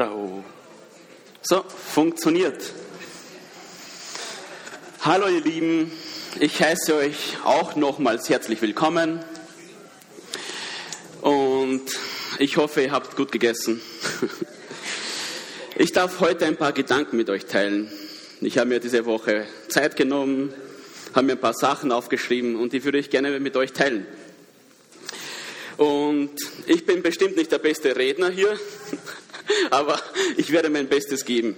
Intro. So, funktioniert. Hallo ihr Lieben, ich heiße euch auch nochmals herzlich willkommen und ich hoffe, ihr habt gut gegessen. Ich darf heute ein paar Gedanken mit euch teilen. Ich habe mir diese Woche Zeit genommen, habe mir ein paar Sachen aufgeschrieben und die würde ich gerne mit euch teilen. Und ich bin bestimmt nicht der beste Redner hier, aber ich werde mein Bestes geben.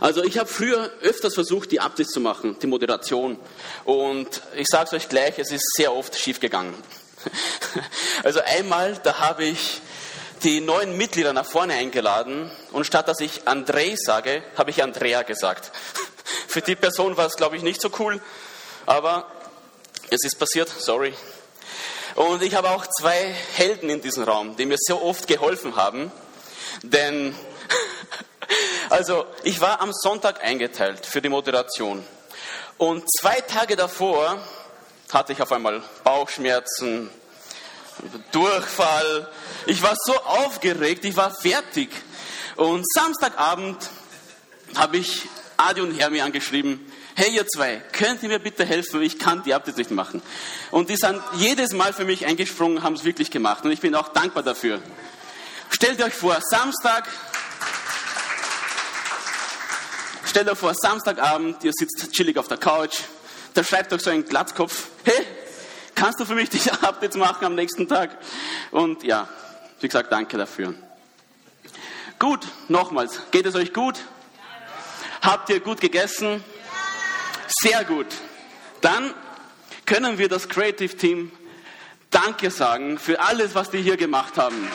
Also ich habe früher öfters versucht, die Abdis zu machen, die Moderation. Und ich sage es euch gleich, es ist sehr oft schiefgegangen. Also einmal, da habe ich die neuen Mitglieder nach vorne eingeladen und statt dass ich André sage, habe ich Andrea gesagt. Für die Person war es, glaube ich, nicht so cool, aber es ist passiert, sorry. Und ich habe auch zwei Helden in diesem Raum, die mir so oft geholfen haben, denn also ich war am Sonntag eingeteilt für die Moderation und zwei Tage davor hatte ich auf einmal Bauchschmerzen, Durchfall. Ich war so aufgeregt, ich war fertig. Und Samstagabend habe ich Adi und Hermi angeschrieben, hey ihr zwei, könnt ihr mir bitte helfen? Ich kann die Updates nicht machen. Und die sind jedes Mal für mich eingesprungen, haben es wirklich gemacht. Und ich bin auch dankbar dafür. Stellt euch vor, Samstag, stellt euch vor, Samstagabend, ihr sitzt chillig auf der Couch, da schreibt euch so ein Glatzkopf, hey, kannst du für mich die Updates machen am nächsten Tag? Und ja, wie gesagt, danke dafür. Gut, nochmals, geht es euch gut? Habt ihr gut gegessen? Sehr gut. Dann können wir das Creative Team Danke sagen für alles, was die hier gemacht haben.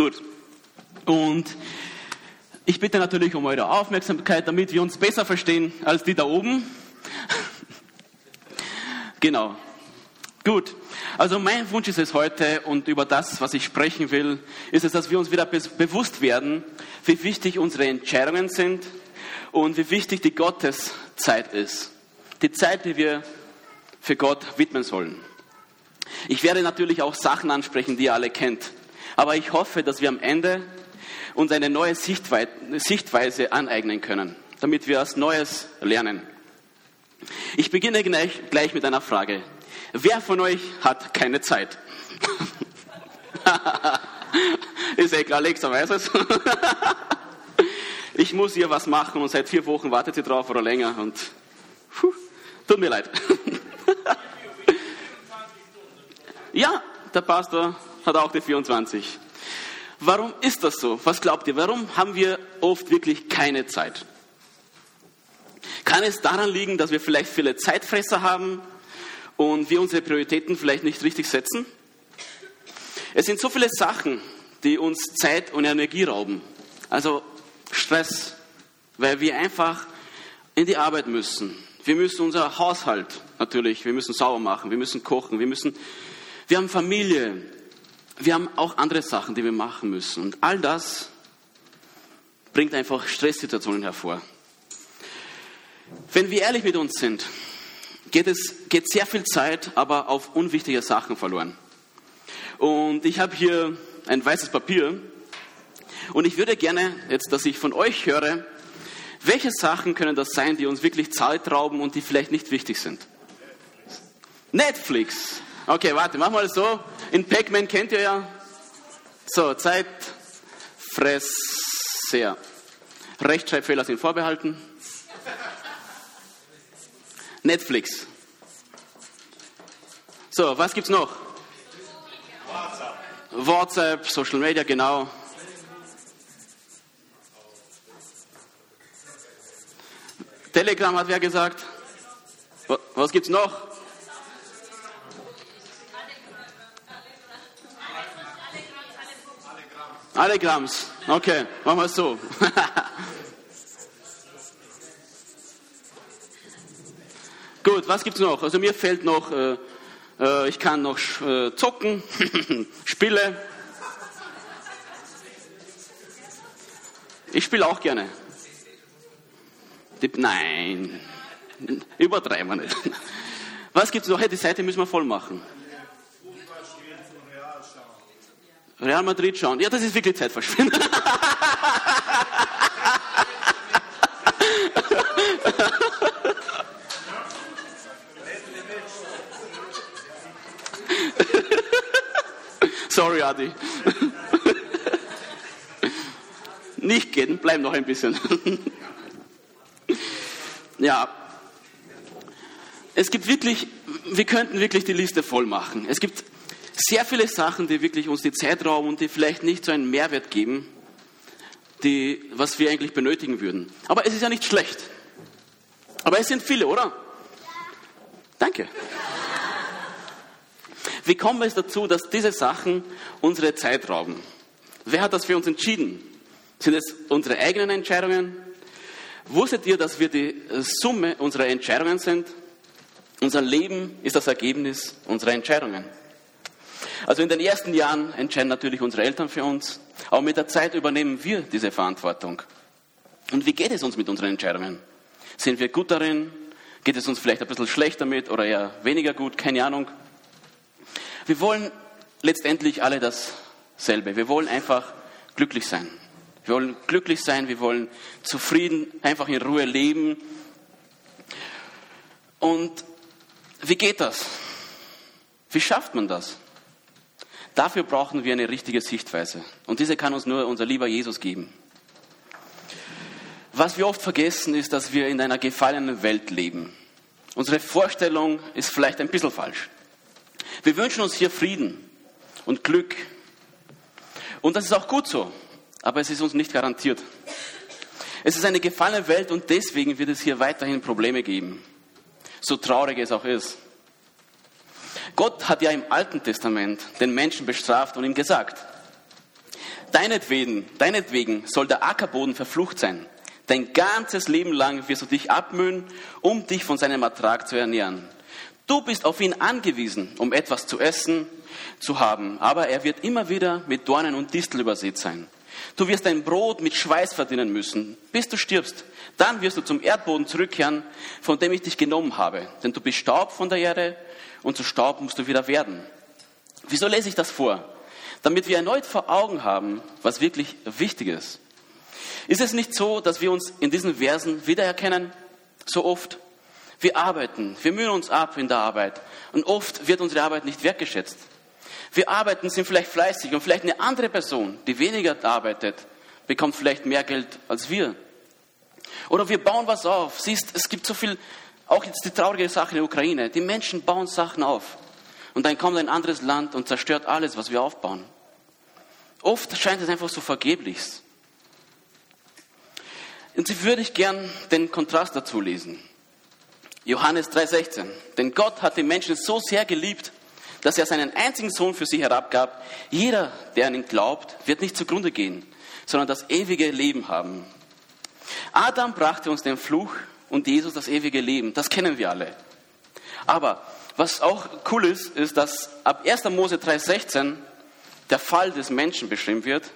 Gut. Und ich bitte natürlich um eure Aufmerksamkeit, damit wir uns besser verstehen als die da oben. genau. Gut. Also mein Wunsch ist es heute und über das, was ich sprechen will, ist es, dass wir uns wieder bewusst werden, wie wichtig unsere Entscheidungen sind und wie wichtig die Gotteszeit ist. Die Zeit, die wir für Gott widmen sollen. Ich werde natürlich auch Sachen ansprechen, die ihr alle kennt. Aber ich hoffe, dass wir am Ende uns eine neue Sichtweise aneignen können, damit wir etwas Neues lernen. Ich beginne gleich, gleich mit einer Frage. Wer von euch hat keine Zeit? Ist eh klar, Alexa weiß es. ich muss hier was machen und seit vier Wochen wartet sie drauf oder länger und puh, tut mir leid. ja, der Pastor hat auch die 24. Warum ist das so? Was glaubt ihr? Warum haben wir oft wirklich keine Zeit? Kann es daran liegen, dass wir vielleicht viele Zeitfresser haben und wir unsere Prioritäten vielleicht nicht richtig setzen? Es sind so viele Sachen, die uns Zeit und Energie rauben. Also Stress, weil wir einfach in die Arbeit müssen. Wir müssen unser Haushalt natürlich, wir müssen sauber machen, wir müssen kochen, wir müssen, wir haben Familie, wir haben auch andere Sachen, die wir machen müssen. Und all das bringt einfach Stresssituationen hervor. Wenn wir ehrlich mit uns sind, geht, es, geht sehr viel Zeit aber auf unwichtige Sachen verloren. Und ich habe hier ein weißes Papier und ich würde gerne jetzt, dass ich von euch höre, welche Sachen können das sein, die uns wirklich Zeit rauben und die vielleicht nicht wichtig sind? Netflix. Okay, warte, mach mal so. In Pac-Man kennt ihr ja. So, Zeitfresser. Rechtschreibfehler sind vorbehalten. Netflix. So, was gibt's noch? WhatsApp. WhatsApp, Social Media, genau. Telegram hat wer gesagt? Was gibt's noch? Alle Grams. Okay, machen wir es so. Gut, was gibt's noch? Also mir fällt noch, äh, äh, ich kann noch äh, zocken, spiele. Ich spiele auch gerne. Die, nein, übertreiben wir nicht. Was gibt's noch? Hey, die Seite müssen wir voll machen. Real Madrid schauen. Ja, das ist wirklich Zeitverschwendung. Sorry, Adi. Nicht gehen, bleib noch ein bisschen. ja, es gibt wirklich, wir könnten wirklich die Liste voll machen. Es gibt sehr viele Sachen, die wirklich uns die Zeit rauben und die vielleicht nicht so einen Mehrwert geben, die, was wir eigentlich benötigen würden. Aber es ist ja nicht schlecht. Aber es sind viele, oder? Danke. Wie kommen wir es dazu, dass diese Sachen unsere Zeit rauben? Wer hat das für uns entschieden? Sind es unsere eigenen Entscheidungen? Wusstet ihr, dass wir die Summe unserer Entscheidungen sind? Unser Leben ist das Ergebnis unserer Entscheidungen. Also in den ersten Jahren entscheiden natürlich unsere Eltern für uns, aber mit der Zeit übernehmen wir diese Verantwortung. Und wie geht es uns mit unseren Entscheidungen? Sind wir gut darin? Geht es uns vielleicht ein bisschen schlecht damit oder eher weniger gut? Keine Ahnung. Wir wollen letztendlich alle dasselbe. Wir wollen einfach glücklich sein. Wir wollen glücklich sein, wir wollen zufrieden, einfach in Ruhe leben. Und wie geht das? Wie schafft man das? Dafür brauchen wir eine richtige Sichtweise. Und diese kann uns nur unser lieber Jesus geben. Was wir oft vergessen, ist, dass wir in einer gefallenen Welt leben. Unsere Vorstellung ist vielleicht ein bisschen falsch. Wir wünschen uns hier Frieden und Glück. Und das ist auch gut so, aber es ist uns nicht garantiert. Es ist eine gefallene Welt und deswegen wird es hier weiterhin Probleme geben, so traurig es auch ist. Gott hat ja im Alten Testament den Menschen bestraft und ihm gesagt, deinetwegen, deinetwegen soll der Ackerboden verflucht sein. Dein ganzes Leben lang wirst du dich abmühen, um dich von seinem Ertrag zu ernähren. Du bist auf ihn angewiesen, um etwas zu essen, zu haben, aber er wird immer wieder mit Dornen und Distel übersät sein. Du wirst dein Brot mit Schweiß verdienen müssen, bis du stirbst. Dann wirst du zum Erdboden zurückkehren, von dem ich dich genommen habe. Denn du bist Staub von der Erde und zu Staub musst du wieder werden. Wieso lese ich das vor? Damit wir erneut vor Augen haben, was wirklich wichtig ist. Ist es nicht so, dass wir uns in diesen Versen wiedererkennen? So oft. Wir arbeiten, wir mühen uns ab in der Arbeit und oft wird unsere Arbeit nicht wertgeschätzt. Wir arbeiten, sind vielleicht fleißig und vielleicht eine andere Person, die weniger arbeitet, bekommt vielleicht mehr Geld als wir. Oder wir bauen was auf. Siehst, es gibt so viel, auch jetzt die traurige Sache in der Ukraine. Die Menschen bauen Sachen auf. Und dann kommt ein anderes Land und zerstört alles, was wir aufbauen. Oft scheint es einfach so vergeblich. Und sie würde ich gern den Kontrast dazu lesen. Johannes 3,16. Denn Gott hat die Menschen so sehr geliebt, dass er seinen einzigen Sohn für sie herabgab. Jeder, der an ihn glaubt, wird nicht zugrunde gehen, sondern das ewige Leben haben. Adam brachte uns den Fluch und Jesus das ewige Leben. Das kennen wir alle. Aber was auch cool ist, ist, dass ab 1. Mose 3,16 der Fall des Menschen beschrieben wird.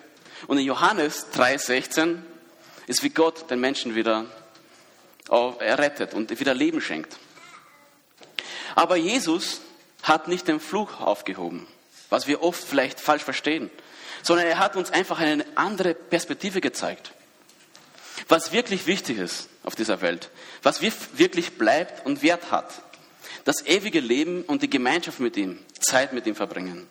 Und in Johannes 3,16 ist, wie Gott den Menschen wieder errettet und wieder Leben schenkt. Aber Jesus hat nicht den Fluch aufgehoben, was wir oft vielleicht falsch verstehen, sondern er hat uns einfach eine andere Perspektive gezeigt. Was wirklich wichtig ist auf dieser Welt, was wirklich bleibt und Wert hat. Das ewige Leben und die Gemeinschaft mit ihm, Zeit mit ihm verbringen.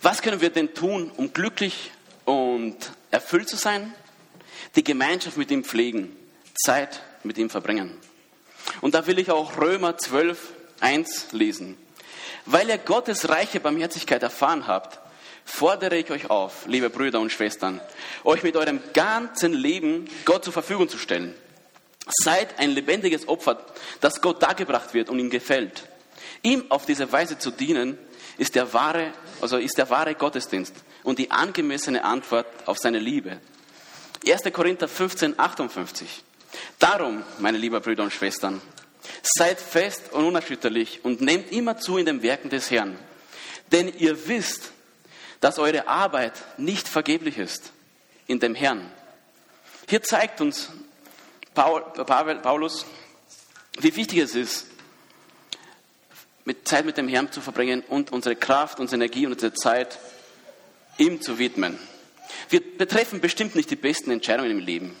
Was können wir denn tun, um glücklich und erfüllt zu sein? Die Gemeinschaft mit ihm pflegen, Zeit mit ihm verbringen. Und da will ich auch Römer 12, 1 lesen. Weil ihr Gottes reiche Barmherzigkeit erfahren habt, fordere ich euch auf, liebe Brüder und Schwestern, euch mit eurem ganzen Leben Gott zur Verfügung zu stellen. Seid ein lebendiges Opfer, das Gott dargebracht wird und ihm gefällt. Ihm auf diese Weise zu dienen, ist der wahre, also ist der wahre Gottesdienst und die angemessene Antwort auf seine Liebe. 1. Korinther 15, 58. Darum, meine lieben Brüder und Schwestern, seid fest und unerschütterlich und nehmt immer zu in den Werken des Herrn. Denn ihr wisst, dass eure Arbeit nicht vergeblich ist in dem Herrn. Hier zeigt uns Paulus, wie wichtig es ist, mit Zeit mit dem Herrn zu verbringen und unsere Kraft, unsere Energie und unsere Zeit ihm zu widmen. Wir betreffen bestimmt nicht die besten Entscheidungen im Leben.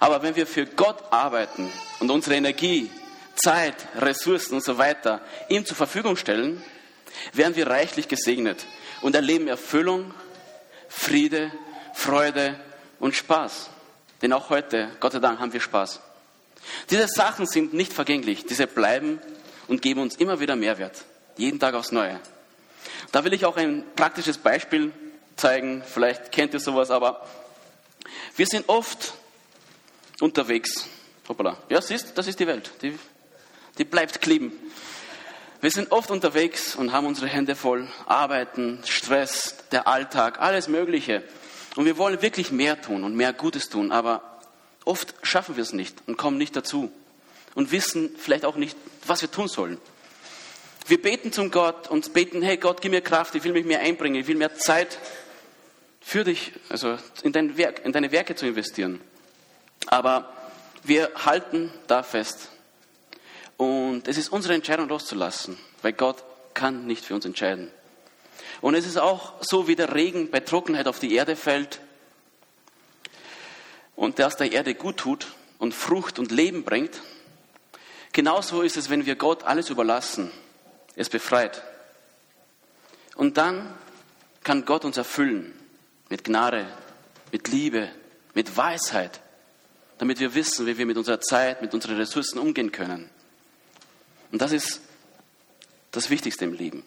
Aber wenn wir für Gott arbeiten und unsere Energie, Zeit, Ressourcen und so weiter ihm zur Verfügung stellen, werden wir reichlich gesegnet und erleben Erfüllung, Friede, Freude und Spaß. Denn auch heute, Gott sei Dank, haben wir Spaß. Diese Sachen sind nicht vergänglich, diese bleiben und geben uns immer wieder Mehrwert, jeden Tag aufs Neue. Da will ich auch ein praktisches Beispiel zeigen, vielleicht kennt ihr sowas, aber wir sind oft unterwegs. Hoppala. Ja, siehst, das ist die Welt. Die, die bleibt kleben. Wir sind oft unterwegs und haben unsere Hände voll. Arbeiten, Stress, der Alltag, alles Mögliche. Und wir wollen wirklich mehr tun und mehr Gutes tun, aber oft schaffen wir es nicht und kommen nicht dazu und wissen vielleicht auch nicht, was wir tun sollen. Wir beten zum Gott und beten, hey Gott, gib mir Kraft, ich will mich mehr einbringen, ich will mehr Zeit für dich, also in, dein Werk, in deine Werke zu investieren. Aber wir halten da fest. Und es ist unsere Entscheidung loszulassen, weil Gott kann nicht für uns entscheiden. Und es ist auch so, wie der Regen bei Trockenheit auf die Erde fällt und der aus der Erde gut tut und Frucht und Leben bringt. Genauso ist es, wenn wir Gott alles überlassen. Es befreit. Und dann kann Gott uns erfüllen mit Gnade, mit Liebe, mit Weisheit, damit wir wissen, wie wir mit unserer Zeit, mit unseren Ressourcen umgehen können. Und das ist das Wichtigste im Leben.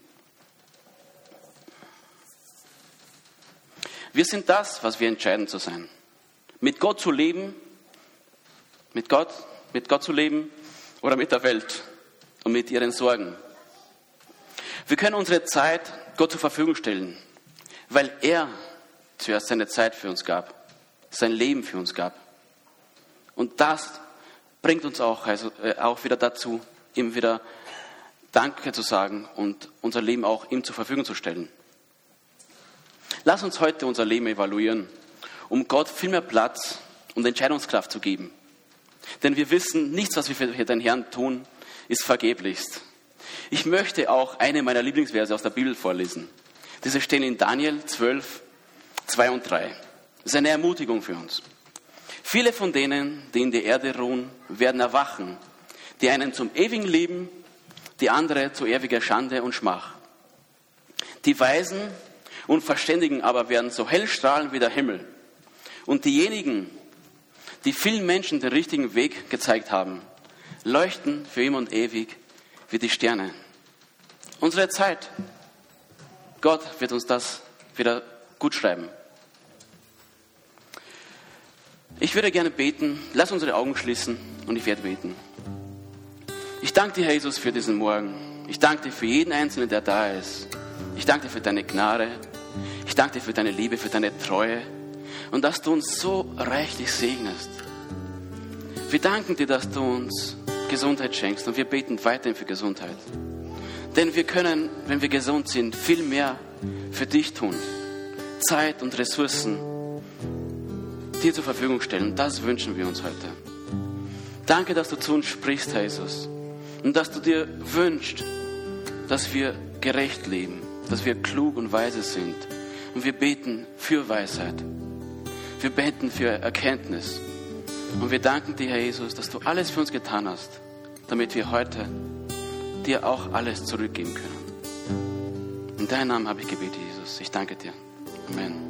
Wir sind das, was wir entscheiden zu sein. Mit Gott zu leben, mit Gott, mit Gott zu leben oder mit der Welt und mit ihren Sorgen. Wir können unsere Zeit Gott zur Verfügung stellen, weil er zuerst seine Zeit für uns gab, sein Leben für uns gab. Und das bringt uns auch, also, äh, auch wieder dazu, ihm wieder Danke zu sagen und unser Leben auch ihm zur Verfügung zu stellen. Lass uns heute unser Leben evaluieren, um Gott viel mehr Platz und Entscheidungskraft zu geben. Denn wir wissen, nichts, was wir für den Herrn tun, ist vergeblichst. Ich möchte auch eine meiner Lieblingsverse aus der Bibel vorlesen. Diese stehen in Daniel 12, 2 und 3. Das ist eine Ermutigung für uns. Viele von denen, die in der Erde ruhen, werden erwachen. Die einen zum ewigen Leben, die andere zu ewiger Schande und Schmach. Die Weisen und Verständigen aber werden so hell strahlen wie der Himmel. Und diejenigen, die vielen Menschen den richtigen Weg gezeigt haben, leuchten für immer und ewig wie die Sterne. Unsere Zeit, Gott wird uns das wieder gut schreiben. Ich würde gerne beten. Lass unsere Augen schließen und ich werde beten. Ich danke dir, Jesus, für diesen Morgen. Ich danke dir für jeden Einzelnen, der da ist. Ich danke dir für deine Gnade. Ich danke dir für deine Liebe, für deine Treue und dass du uns so reichlich segnest. Wir danken dir, dass du uns Gesundheit schenkst und wir beten weiterhin für Gesundheit. Denn wir können, wenn wir gesund sind, viel mehr für dich tun. Zeit und Ressourcen dir zur Verfügung stellen. Das wünschen wir uns heute. Danke, dass du zu uns sprichst, Jesus. Und dass du dir wünschst, dass wir gerecht leben, dass wir klug und weise sind und wir beten für Weisheit. Wir beten für Erkenntnis. Und wir danken dir, Herr Jesus, dass du alles für uns getan hast, damit wir heute dir auch alles zurückgeben können. In deinem Namen habe ich gebetet, Jesus. Ich danke dir. Amen.